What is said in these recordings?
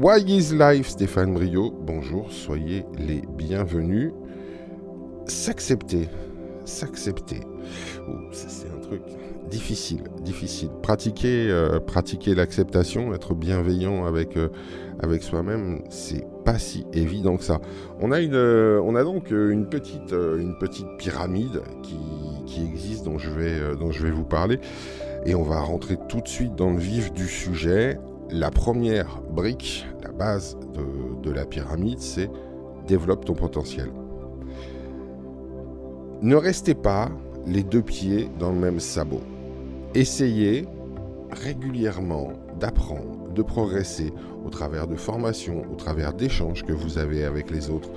Why is Life, Stéphane Brio? Bonjour, soyez les bienvenus. S'accepter, s'accepter. Oh, c'est un truc difficile, difficile. Pratiquer, euh, pratiquer l'acceptation, être bienveillant avec, euh, avec soi-même, c'est pas si évident que ça. On a, une, euh, on a donc une petite, une petite pyramide qui, qui existe dont je, vais, dont je vais vous parler. Et on va rentrer tout de suite dans le vif du sujet. La première brique, la base de, la pyramide, c'est développe ton potentiel. Ne restez pas les deux pieds dans le même sabot. Essayez régulièrement d'apprendre, progresser au travers de formations, au travers d'échanges que vous avez avec les autres,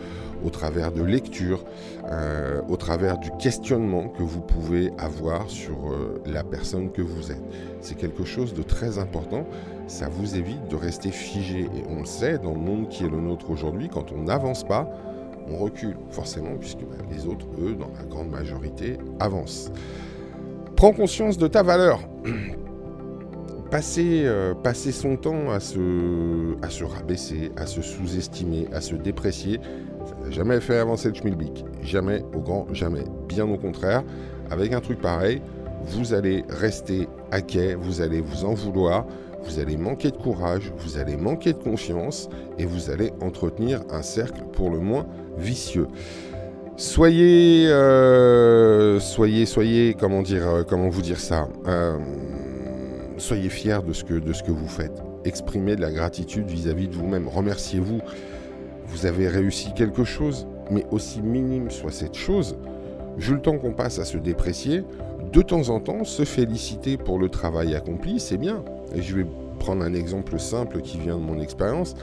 au travers de lectures, euh, au travers du questionnement que vous pouvez avoir sur euh, la personne que vous êtes. C'est quelque chose de très important. Ça vous évite de rester figé. Et on le sait, dans le monde qui est le nôtre aujourd'hui, quand on n'avance pas, on recule, forcément, puisque bah, les autres, eux, dans la grande majorité, avancent. Prends conscience de ta valeur. Passer, euh, passer son temps à se, rabaisser, à se sous-estimer, à se déprécier, ça n'a jamais fait avancer le schmilblick. Jamais, au grand jamais. Bien au contraire, avec un truc pareil, vous allez rester à quai, vous allez vous en vouloir, vous allez manquer de courage, vous allez manquer de confiance et vous allez entretenir un cercle pour le moins vicieux. Soyez, euh, soyez, soyez, comment dire, euh, comment vous dire ça Soyez fiers de ce que, de ce que vous faites. Exprimez de la gratitude vis-à-vis de vous-même. Remerciez-vous. Vous avez réussi quelque chose, mais aussi minime soit cette chose, vu le temps qu'on passe à se déprécier, de temps en temps, se féliciter pour le travail accompli, c'est bien. Et je vais prendre un exemple simple qui vient de mon expérience.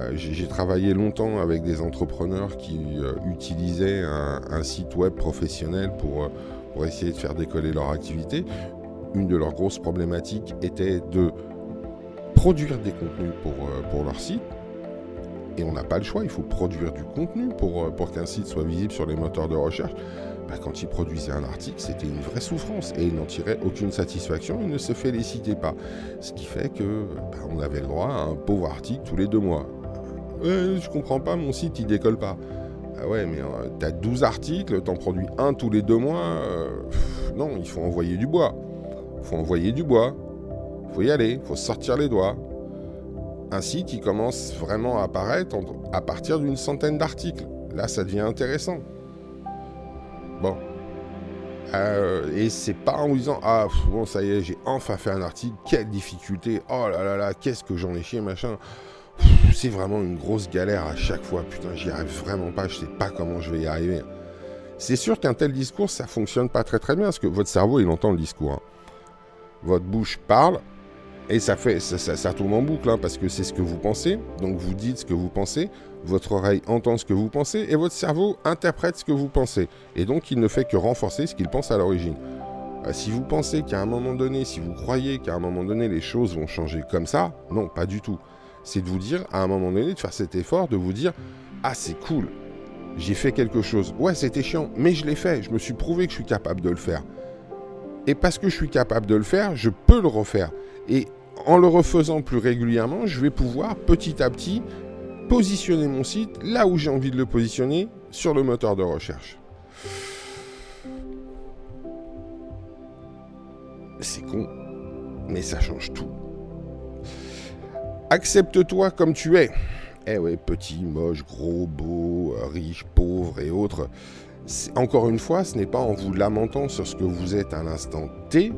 Euh, j'ai travaillé longtemps avec des entrepreneurs qui euh, utilisaient un, site web professionnel euh, pour essayer de faire décoller leur activité. Une de leurs grosses problématiques était de produire des contenus pour, pour leur site. Et on n'a pas le choix, il faut produire du contenu pour, pour qu'un site soit visible sur les moteurs de recherche. Bah, quand il produisait un article, c'était une vraie souffrance et il n'en tirait aucune satisfaction, il ne se félicitait pas. Ce qui fait que bah, on avait le droit à un pauvre article tous les deux mois. Euh, je comprends pas, mon site il décolle pas. Ah ouais, mais euh, t'as 12 articles, t'en produis un tous les deux mois. Euh, non, il faut envoyer du bois. Faut envoyer du bois. Faut y aller, faut sortir les doigts. Un site, il commence vraiment à apparaître à partir d'une centaine d'articles. Là, ça devient intéressant. Bon. et c'est pas en disant Ah, bon, ça y est, j'ai enfin fait un article, quelle difficulté, oh là là là, qu'est-ce que j'en ai chié, machin c'est vraiment une grosse galère à chaque fois. Putain, j'y arrive vraiment pas, je sais pas comment je vais y arriver. C'est sûr qu'un tel discours, ça fonctionne pas très très bien, parce que votre cerveau, il entend le discours. Hein. Votre bouche parle, et ça fait, ça, tourne en boucle, hein, parce que c'est ce que vous pensez. Donc vous dites ce que vous pensez, votre oreille entend ce que vous pensez, et votre cerveau interprète ce que vous pensez. Et donc il ne fait que renforcer ce qu'il pense à l'origine. Euh, si vous pensez qu'à un moment donné, si vous croyez qu'à un moment donné les choses vont changer comme ça, non, pas du tout c'est de vous dire, à un moment donné, de faire cet effort, de vous dire, ah c'est cool, j'ai fait quelque chose. Ouais, c'était chiant, mais je l'ai fait, je me suis prouvé que je suis capable de le faire. Et parce que je suis capable de le faire, je peux le refaire. Et en le refaisant plus régulièrement, je vais pouvoir petit à petit positionner mon site là où j'ai envie de le positionner sur le moteur de recherche. C'est con, mais ça change tout. Accepte-toi comme tu es. Eh ouais, petit, moche, gros, beau, riche, pauvre et autres. Encore une fois, ce n'est pas en vous lamentant sur ce que vous êtes à l'instant T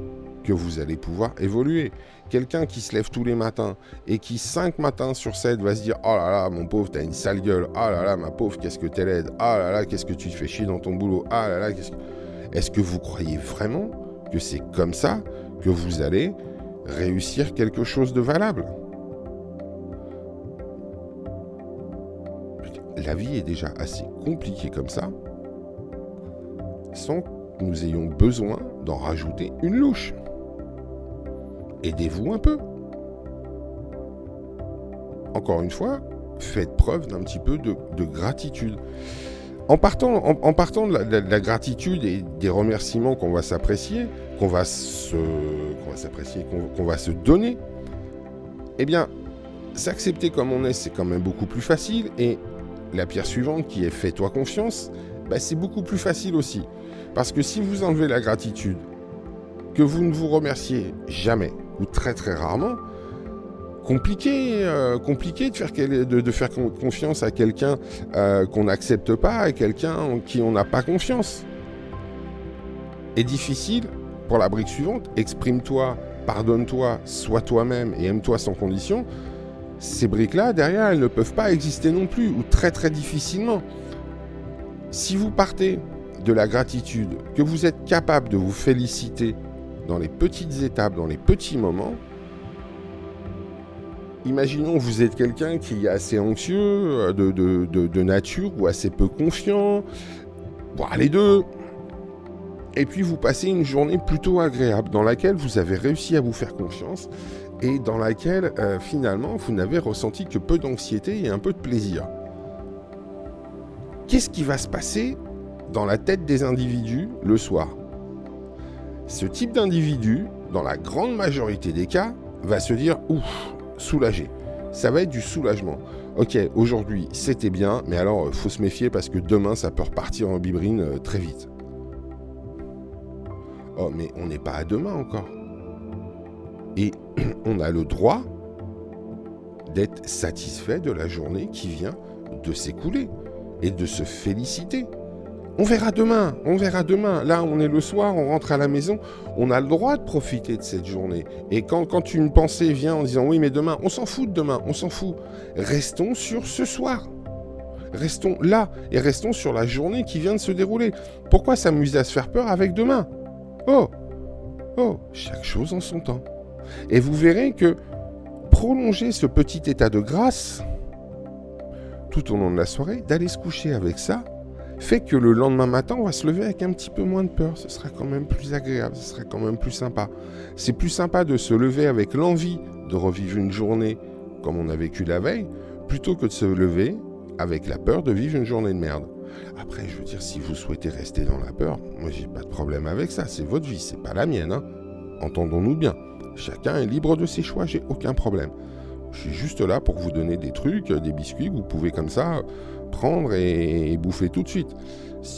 que vous allez pouvoir évoluer. Quelqu'un qui se lève tous les matins et qui cinq matins sur 7 va se dire Oh là là, mon pauvre, t'as une sale gueule. Oh là là, ma pauvre, qu'est-ce que t'es laide. Oh là là, qu'est-ce que tu te fais chier dans ton boulot. Ah là là. Est-ce que vous croyez vraiment que c'est comme ça que vous allez réussir quelque chose de valable? La vie est déjà assez compliquée comme ça, que nous ayons besoin d'en rajouter une louche. Aidez-vous un peu. Encore une fois, faites preuve d'un petit peu de, gratitude. En partant, en, partant de, la, gratitude et des remerciements qu'on va s'apprécier, qu'on va se, va s'apprécier, qu'on va se donner, eh bien, s'accepter comme on est, c'est quand même beaucoup plus facile. Et la pierre suivante qui est fais-toi confiance, bah, c'est beaucoup plus facile aussi. Parce que si vous enlevez la gratitude, que vous ne vous remerciez jamais, ou très très rarement, compliqué, euh, compliqué de faire, de, faire confiance à quelqu'un euh, qu'on n'accepte pas, à quelqu'un en qui on n'a pas confiance. Et difficile pour la brique suivante, exprime-toi, pardonne-toi, sois toi-même et aime-toi sans condition. Ces briques-là, derrière, elles ne peuvent pas exister non plus, ou très très difficilement. Si vous partez de la gratitude, que vous êtes capable de vous féliciter dans les petites étapes, dans les petits moments, imaginons vous êtes quelqu'un qui est assez anxieux euh, de, nature ou assez peu confiant, voire les deux. Et puis vous passez une journée plutôt agréable dans laquelle vous avez réussi à vous faire confiance et dans laquelle euh, finalement vous n'avez ressenti que peu d'anxiété et un peu de plaisir. Qu'est-ce qui va se passer dans la tête des individus le soir Ce type d'individu, dans la grande majorité des cas, va se dire ouf, soulagé. Ça va être du soulagement. Ok, aujourd'hui c'était bien, mais alors faut se méfier parce que demain ça peut repartir en bibrine euh, très vite. Oh, mais on n'est pas à demain encore. Et on a le droit d'être satisfait de la journée qui vient de s'écouler et de se féliciter. On verra demain, on verra demain. Là, on est le soir, on rentre à la maison. On a le droit de profiter de cette journée. Et quand, quand une pensée vient en disant oui, mais demain, on s'en fout de demain, on s'en fout. Restons sur ce soir. Restons là et restons sur la journée qui vient de se dérouler. Pourquoi s'amuser à se faire peur avec demain? Oh Oh, chaque chose en son temps. Et vous verrez que prolonger ce petit état de grâce tout au long de la soirée, d'aller se coucher avec ça, fait que le lendemain matin, on va se lever avec un petit peu moins de peur. Ce sera quand même plus agréable, ce sera quand même plus sympa. C'est plus sympa de se lever avec l'envie de revivre une journée comme on a vécu la veille, plutôt que de se lever avec la peur de vivre une journée de merde. Après, je veux dire, si vous souhaitez rester dans la peur, moi j'ai pas de problème avec ça. C'est votre vie, c'est pas la mienne. Hein. Entendons-nous bien. Chacun est libre de ses choix, j'ai aucun problème. Je suis juste là pour vous donner des trucs, des biscuits que vous pouvez comme ça prendre et, bouffer tout de suite.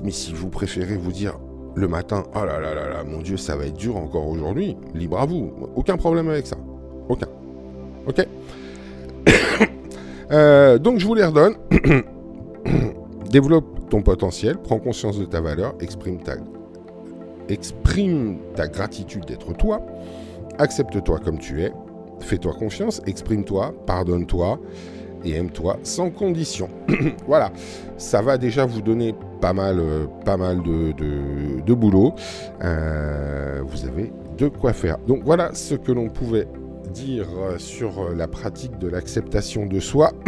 Mais si vous préférez vous dire le matin, oh là là là là, mon Dieu, ça va être dur encore aujourd'hui, libre à vous. Aucun problème avec ça. Aucun. Ok euh, Donc je vous les redonne. Développe ton potentiel, prends conscience de ta valeur, exprime ta, exprime ta gratitude d'être toi, accepte-toi comme tu es, fais-toi confiance, exprime-toi, pardonne-toi, et aime-toi sans condition. voilà, ça va déjà vous donner pas mal, euh, pas mal de, boulot. Euh, vous avez de quoi faire. Donc voilà ce que l'on pouvait dire sur la pratique de l'acceptation de soi.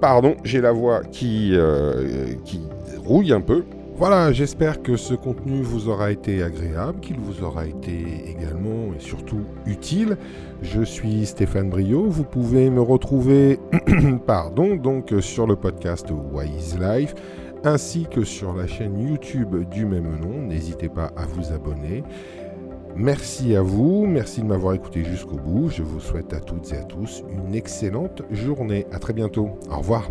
Pardon, j'ai la voix euh, qui rouille un peu. Voilà, j'espère que ce contenu vous aura été agréable, qu'il vous aura été également et surtout utile. Je suis Stéphane Brio, vous pouvez me retrouver pardon, donc sur le podcast Wise Life ainsi que sur la chaîne YouTube du même nom. N'hésitez pas à vous abonner. Merci à vous, merci de m'avoir écouté jusqu'au bout. Je vous souhaite à toutes et à tous une excellente journée. À très bientôt. Au revoir.